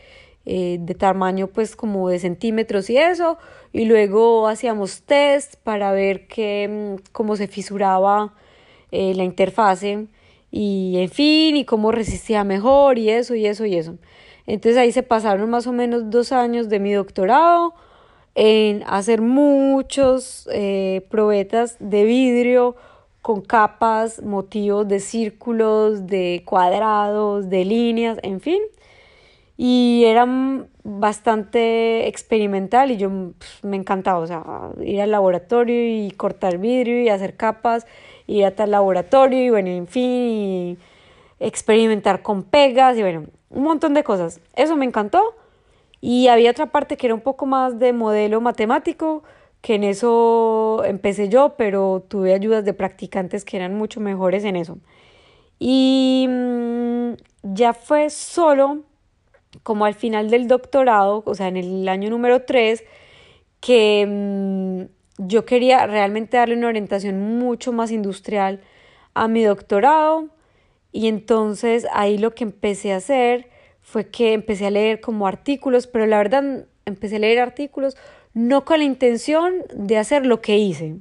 eh, de tamaño pues como de centímetros y eso, y luego hacíamos test para ver que, mm, cómo se fisuraba la interfase y en fin, y cómo resistía mejor y eso y eso y eso. Entonces ahí se pasaron más o menos dos años de mi doctorado en hacer muchos probetas de vidrio con capas, motivos de círculos, de cuadrados, de líneas, en fin. Y era bastante experimental y yo pues, me encantaba, o sea, ir al laboratorio y cortar vidrio y hacer capas, ir a tal laboratorio y bueno, en fin, experimentar con pegas y bueno, un montón de cosas. Eso me encantó. Y había otra parte que era un poco más de modelo matemático, que en eso empecé yo, pero tuve ayudas de practicantes que eran mucho mejores en eso. Y mm, ya fue solo como al final del doctorado, o sea, en el año número 3, que mm, yo quería realmente darle una orientación mucho más industrial a mi doctorado. Y entonces ahí lo que empecé a hacer fue que empecé a leer como artículos, pero la verdad empecé a leer artículos no con la intención de hacer lo que hice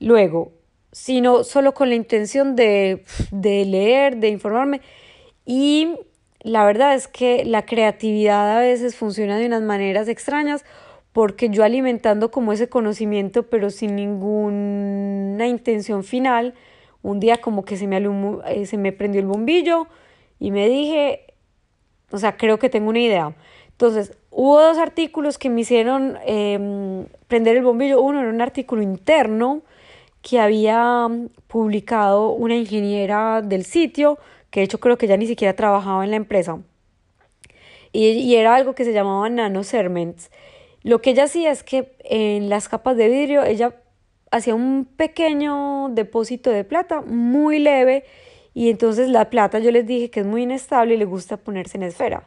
luego, sino solo con la intención de, de leer, de informarme. Y la verdad es que la creatividad a veces funciona de unas maneras extrañas porque yo alimentando como ese conocimiento pero sin ninguna intención final, un día como que se me, eh, se me prendió el bombillo y me dije, o sea, creo que tengo una idea. Entonces, hubo dos artículos que me hicieron em, prender el bombillo. Uno era un artículo interno que había publicado una ingeniera del sitio, que de hecho creo que ya ni siquiera trabajaba en la empresa. Y, era algo que se llamaba nanocerments. Lo que ella hacía es que en las capas de vidrio ella hacía un pequeño depósito de plata muy leve y entonces la plata yo les dije que es muy inestable y le gusta ponerse en esfera.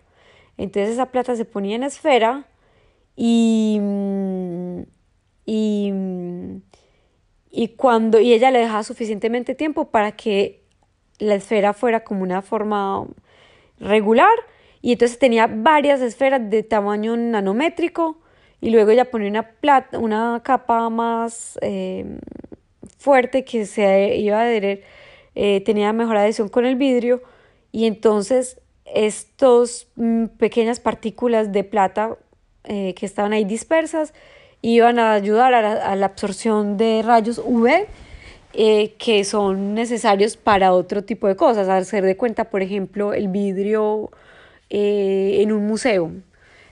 Entonces esa plata se ponía en esfera y, y, y, cuando, y ella le dejaba suficientemente tiempo para que la esfera fuera como una forma regular y entonces tenía varias esferas de tamaño nanométrico y luego ella ponía una, plata, una capa más eh, fuerte que se iba a adherir, eh, tenía mejor adhesión con el vidrio y entonces estas mm, pequeñas partículas de plata eh, que estaban ahí dispersas iban a ayudar a la, absorción de rayos UV eh, que son necesarios para otro tipo de cosas. Hacer de cuenta, por ejemplo, el vidrio eh, en un museo.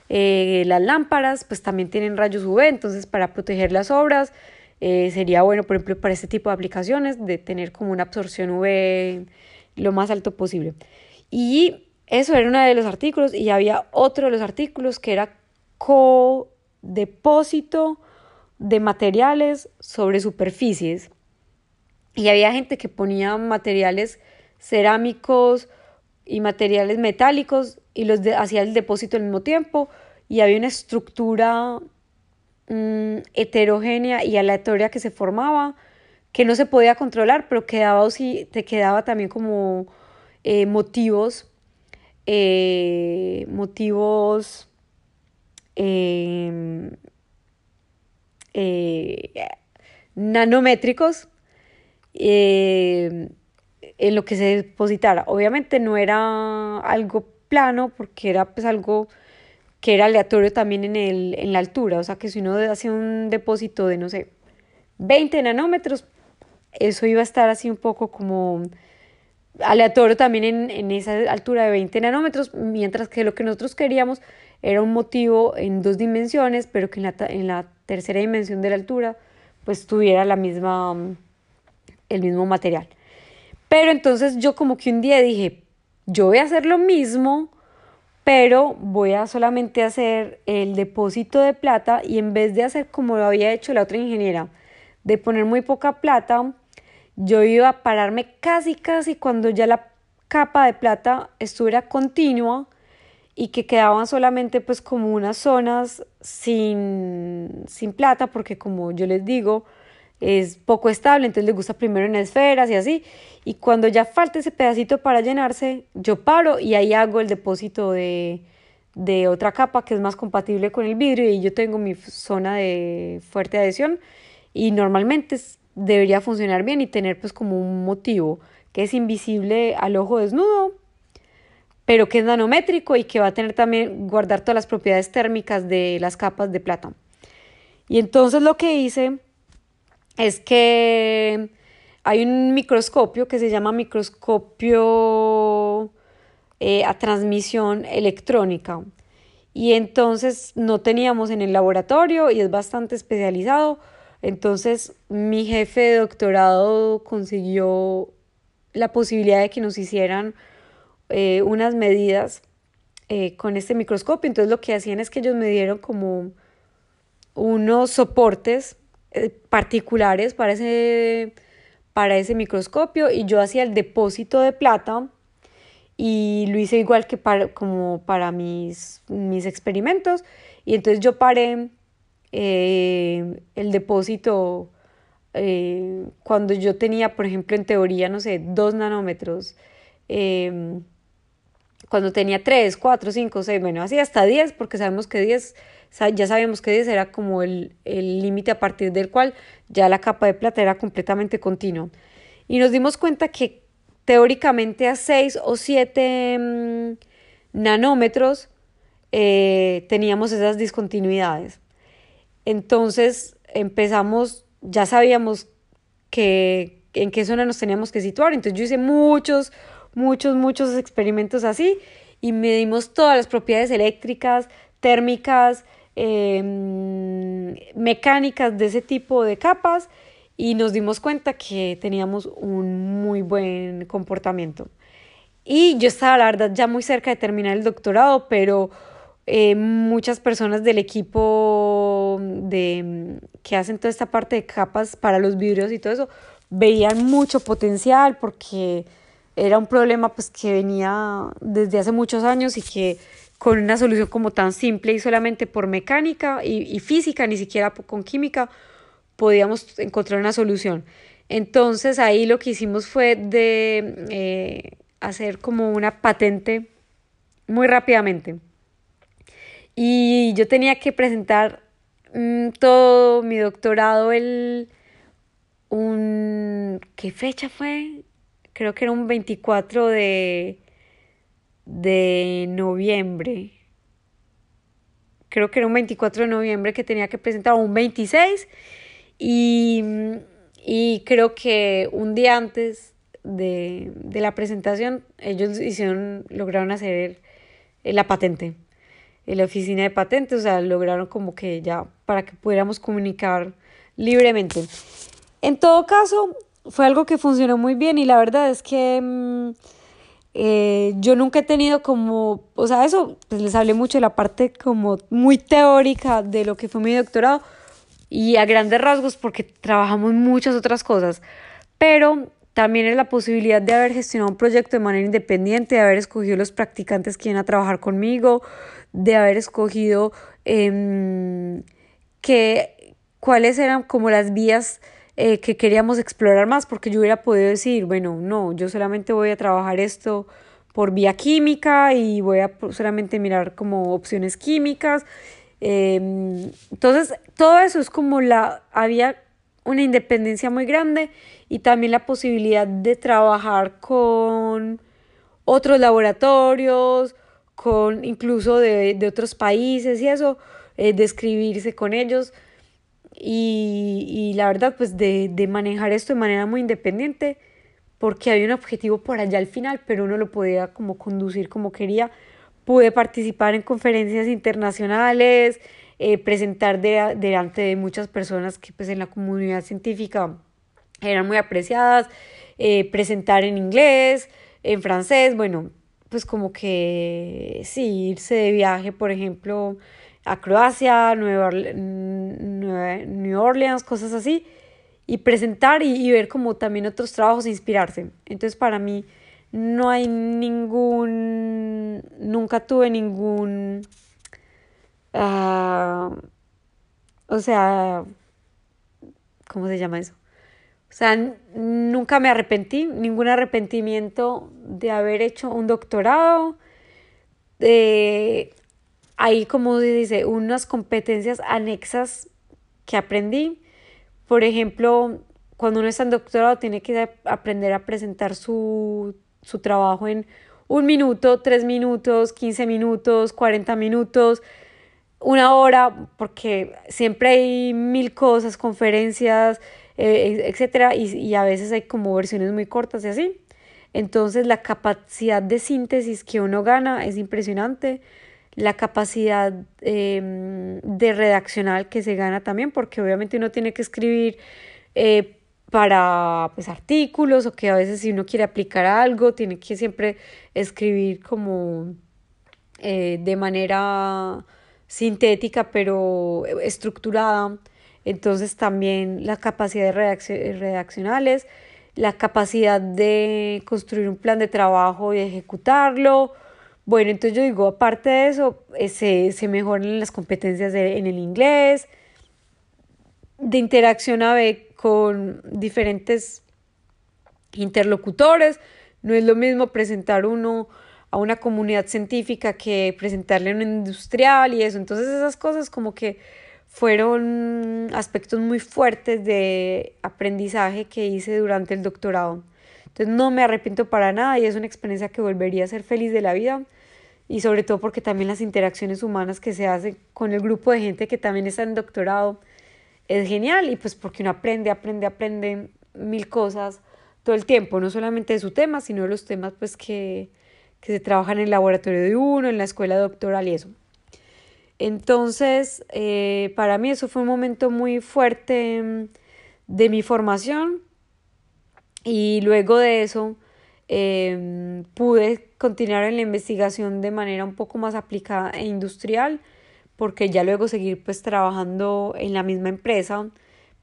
las lámparas pues también tienen rayos UV, entonces para proteger las obras sería bueno, por ejemplo, para este tipo de aplicaciones, de tener como una absorción UV lo más alto posible. Y eso era uno de los artículos y había otro de los artículos que era co-depósito de materiales sobre superficies. Y había gente que ponía materiales cerámicos y materiales metálicos y los hacía el depósito al mismo tiempo y había una estructura mm, heterogénea y aleatoria que se formaba que no se podía controlar, pero quedaba, te quedaba también como eh, motivos eh, motivos em, eh, nanométricos em, en lo que se depositara. Obviamente no era algo plano porque era pues algo que era aleatorio también en, el, en la altura, o sea que si uno hacía un depósito de, no sé, 20 nanómetros, eso iba a estar así un poco como aleatorio también en, en, esa altura de 20 nanómetros, mientras que lo que nosotros queríamos era un motivo en dos dimensiones, pero que en la, en la tercera dimensión de la altura pues tuviera la misma, el mismo material. Pero entonces yo como que un día dije, yo voy a hacer lo mismo, pero voy a solamente hacer el depósito de plata y en vez de hacer como lo había hecho la otra ingeniera, de poner muy poca plata, yo iba a pararme casi, casi cuando ya la capa de plata estuviera continua y que quedaban solamente pues como unas zonas sin, sin plata, porque como yo les digo, es poco estable, entonces le gusta primero en esferas y así. Y cuando ya falta ese pedacito para llenarse, yo paro y ahí hago el depósito de, de otra capa que es más compatible con el vidrio y yo tengo mi zona de fuerte adhesión y normalmente debería funcionar bien y tener pues como un motivo que es invisible al ojo desnudo, pero que es nanométrico y que va a tener también guardar todas las propiedades térmicas de las capas de plata. Y entonces lo que hice es que hay un microscopio que se llama microscopio eh, a transmisión electrónica. Y entonces no teníamos en el laboratorio y es bastante especializado. Entonces mi jefe de doctorado consiguió la posibilidad de que nos hicieran eh, unas medidas eh, con este microscopio. Entonces lo que hacían es que ellos me dieron como unos soportes particulares para ese, para ese microscopio y yo hacía el depósito de plata y lo hice igual que para, como para mis, mis experimentos. Y entonces yo paré eh, el depósito eh, cuando yo tenía, por ejemplo, en teoría, no sé, dos nanómetros. Em, cuando tenía 3, 4, 5, 6, bueno, así hasta 10, porque sabemos que 10, ya sabíamos que 10 era como el límite a partir del cual ya la capa de plata era completamente continua. Y nos dimos cuenta que teóricamente a 6 o 7 mm, nanómetros eh, teníamos esas discontinuidades. Entonces empezamos, ya sabíamos que, en qué zona nos teníamos que situar. Entonces yo hice muchos, muchos, muchos experimentos así y medimos todas las propiedades eléctricas, térmicas, em, mecánicas de ese tipo de capas y nos dimos cuenta que teníamos un muy buen comportamiento. Y yo estaba, la verdad, ya muy cerca de terminar el doctorado, pero eh, muchas personas del equipo de, que hacen toda esta parte de capas para los vidrios y todo eso veían mucho potencial porque era un problema pues que venía desde hace muchos años y que con una solución como tan simple y solamente por mecánica y, y física, ni siquiera con química, podíamos encontrar una solución. Entonces ahí lo que hicimos fue de eh, hacer como una patente muy rápidamente. Y yo tenía que presentar mm, todo mi doctorado el un ¿qué fecha fue? Creo que era un 24 de de noviembre. Creo que era un 24 de noviembre que tenía que presentar un 26 y, y creo que un día antes de, de, la presentación, ellos hicieron, lograron hacer la patente, en la oficina de patentes, o sea, lograron como que ya para que pudiéramos comunicar libremente. En todo caso, fue algo que funcionó muy bien y la verdad es que mm, eh, yo nunca he tenido como, o sea, eso, pues les hablé mucho de la parte como muy teórica de lo que fue mi doctorado, y a grandes rasgos porque trabajamos muchas otras cosas, pero también es la posibilidad de haber gestionado un proyecto de manera independiente, de haber escogido los practicantes que iban a trabajar conmigo, de haber escogido eh, que, cuáles eran como las vías eh, que queríamos explorar más, porque yo hubiera podido decir, bueno, no, yo solamente voy a trabajar esto por vía química y voy a solamente mirar como opciones químicas Em, entonces, todo eso es como la, había una independencia muy grande y también la posibilidad de trabajar con otros laboratorios, con incluso de, de otros países y eso, eh, de con ellos y, y la verdad pues de, de, manejar esto de manera muy independiente porque había un objetivo por allá al final, pero uno lo podía como conducir como quería. Pude participar en conferencias internacionales, eh, presentar de, delante de muchas personas que pues en la comunidad científica eran muy apreciadas, eh, presentar en inglés, en francés, bueno, pues como que sí, irse de viaje, por ejemplo, a Croacia, Nueva, New Orleans, cosas así, y presentar y, ver como también otros trabajos e inspirarse. Entonces para mí no hay ningún, nunca tuve ningún, uh, o sea, ¿cómo se llama eso? O sea, nunca me arrepentí, ningún arrepentimiento de haber hecho un doctorado. hay, como se dice, unas competencias anexas que aprendí. Por ejemplo, cuando uno está en doctorado tiene que aprender a presentar su, su trabajo en un minuto, tres minutos, quince minutos, cuarenta minutos, una hora, porque siempre hay mil cosas, conferencias, eh, etcétera, y, a veces hay como versiones muy cortas y así. Entonces la capacidad de síntesis que uno gana es impresionante, la capacidad em, de redaccional que se gana también, porque obviamente uno tiene que escribir eh, para pues, artículos o que a veces si uno quiere aplicar algo, tiene que siempre escribir como eh, de manera sintética pero estructurada. Entonces también la capacidad de redaccionales, la capacidad de construir un plan de trabajo y ejecutarlo. Bueno, entonces yo digo, aparte de eso, eh, se, se mejoran las competencias en el inglés, de interacción a con diferentes interlocutores. No es lo mismo presentar uno a una comunidad científica que presentarle a un industrial y eso. Entonces esas cosas como que fueron aspectos muy fuertes de aprendizaje que hice durante el doctorado. Entonces no me arrepiento para nada y es una experiencia que volvería a ser feliz de la vida y sobre todo porque también las interacciones humanas que se hacen con el grupo de gente que también está en doctorado es genial y pues porque uno aprende, aprende, aprende mil cosas todo el tiempo, no solamente de su tema, sino de los temas pues que, que se trabajan en el laboratorio de uno, en la escuela doctoral y eso. Entonces, eh, para mí eso fue un momento muy fuerte mm, de mi formación y luego de eso em, pude continuar en la investigación de manera un poco más aplicada e industrial porque ya luego seguir pues trabajando en la misma empresa,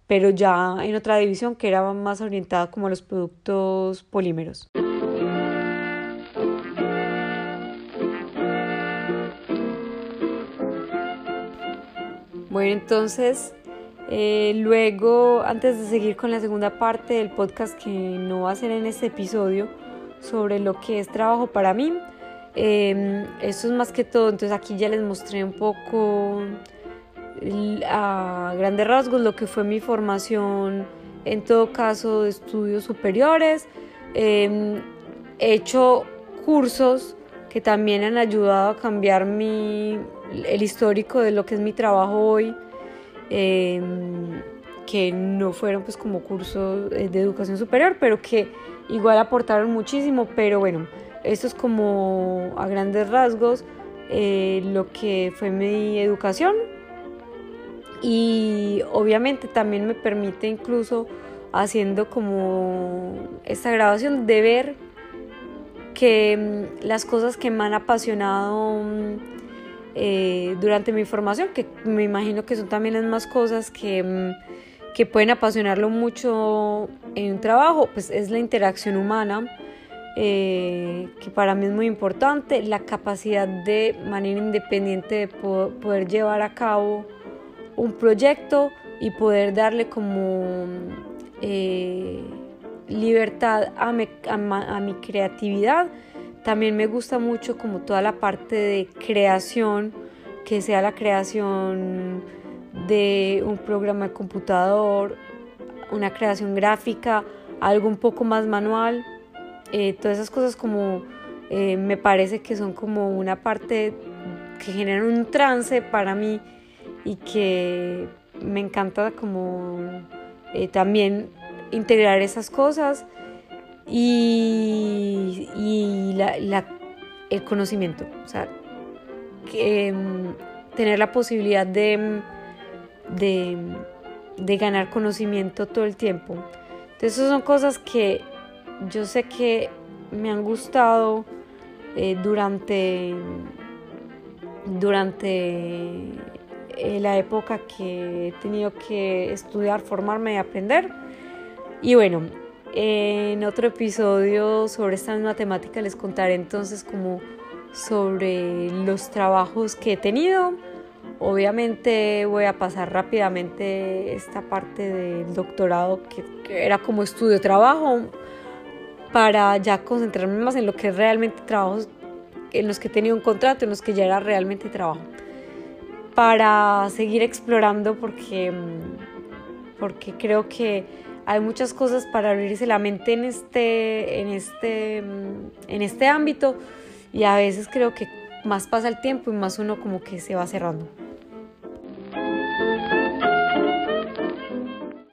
pero ya en otra división que era más orientada como a los productos polímeros. Bueno, entonces, eh, luego, antes de seguir con la segunda parte del podcast que no va a ser en este episodio, sobre lo que es trabajo para mí, eh, eso es más que todo, entonces aquí ya les mostré un poco a grandes rasgos lo que fue mi formación, en todo caso de estudios superiores. Em, he hecho cursos que también han ayudado a cambiar mi, el histórico de lo que es mi trabajo hoy, em, que no fueron pues como cursos de educación superior, pero que igual aportaron muchísimo, pero bueno, esto es como a grandes rasgos eh, lo que fue mi educación. Y obviamente también me permite incluso haciendo como esta grabación de ver que mm, las cosas que me han apasionado mm, eh, durante mi formación, que me imagino que son también las más cosas que, mm, que pueden apasionarlo mucho en un trabajo, pues es la interacción humana eh, que para mí es muy importante, la capacidad de manera independiente de poder llevar a cabo un proyecto y poder darle como eh, libertad a mi, a mi creatividad. También me gusta mucho como toda la parte de creación, que sea la creación de un programa de computador, una creación gráfica, algo un poco más manual eh, todas esas cosas como eh, me parece que son como una parte que generan un trance para mí y que me encanta como eh, también integrar esas cosas y, el conocimiento, o sea, em, tener la posibilidad de, de ganar conocimiento todo el tiempo. Entonces, esas son cosas que yo sé que me han gustado eh, durante, durante eh, la época que he tenido que estudiar, formarme y aprender. Y bueno, en otro episodio sobre esta misma les contaré entonces como sobre los trabajos que he tenido Obviamente voy a pasar rápidamente esta parte del doctorado que, era como estudio trabajo para ya concentrarme más en lo que realmente trabajo, en los que tenido un contrato, en los que ya era realmente trabajo. Para seguir explorando porque, porque creo que hay muchas cosas para abrirse la mente en este, en este, en este ámbito y a veces creo que más pasa el tiempo y más uno como que se va cerrando.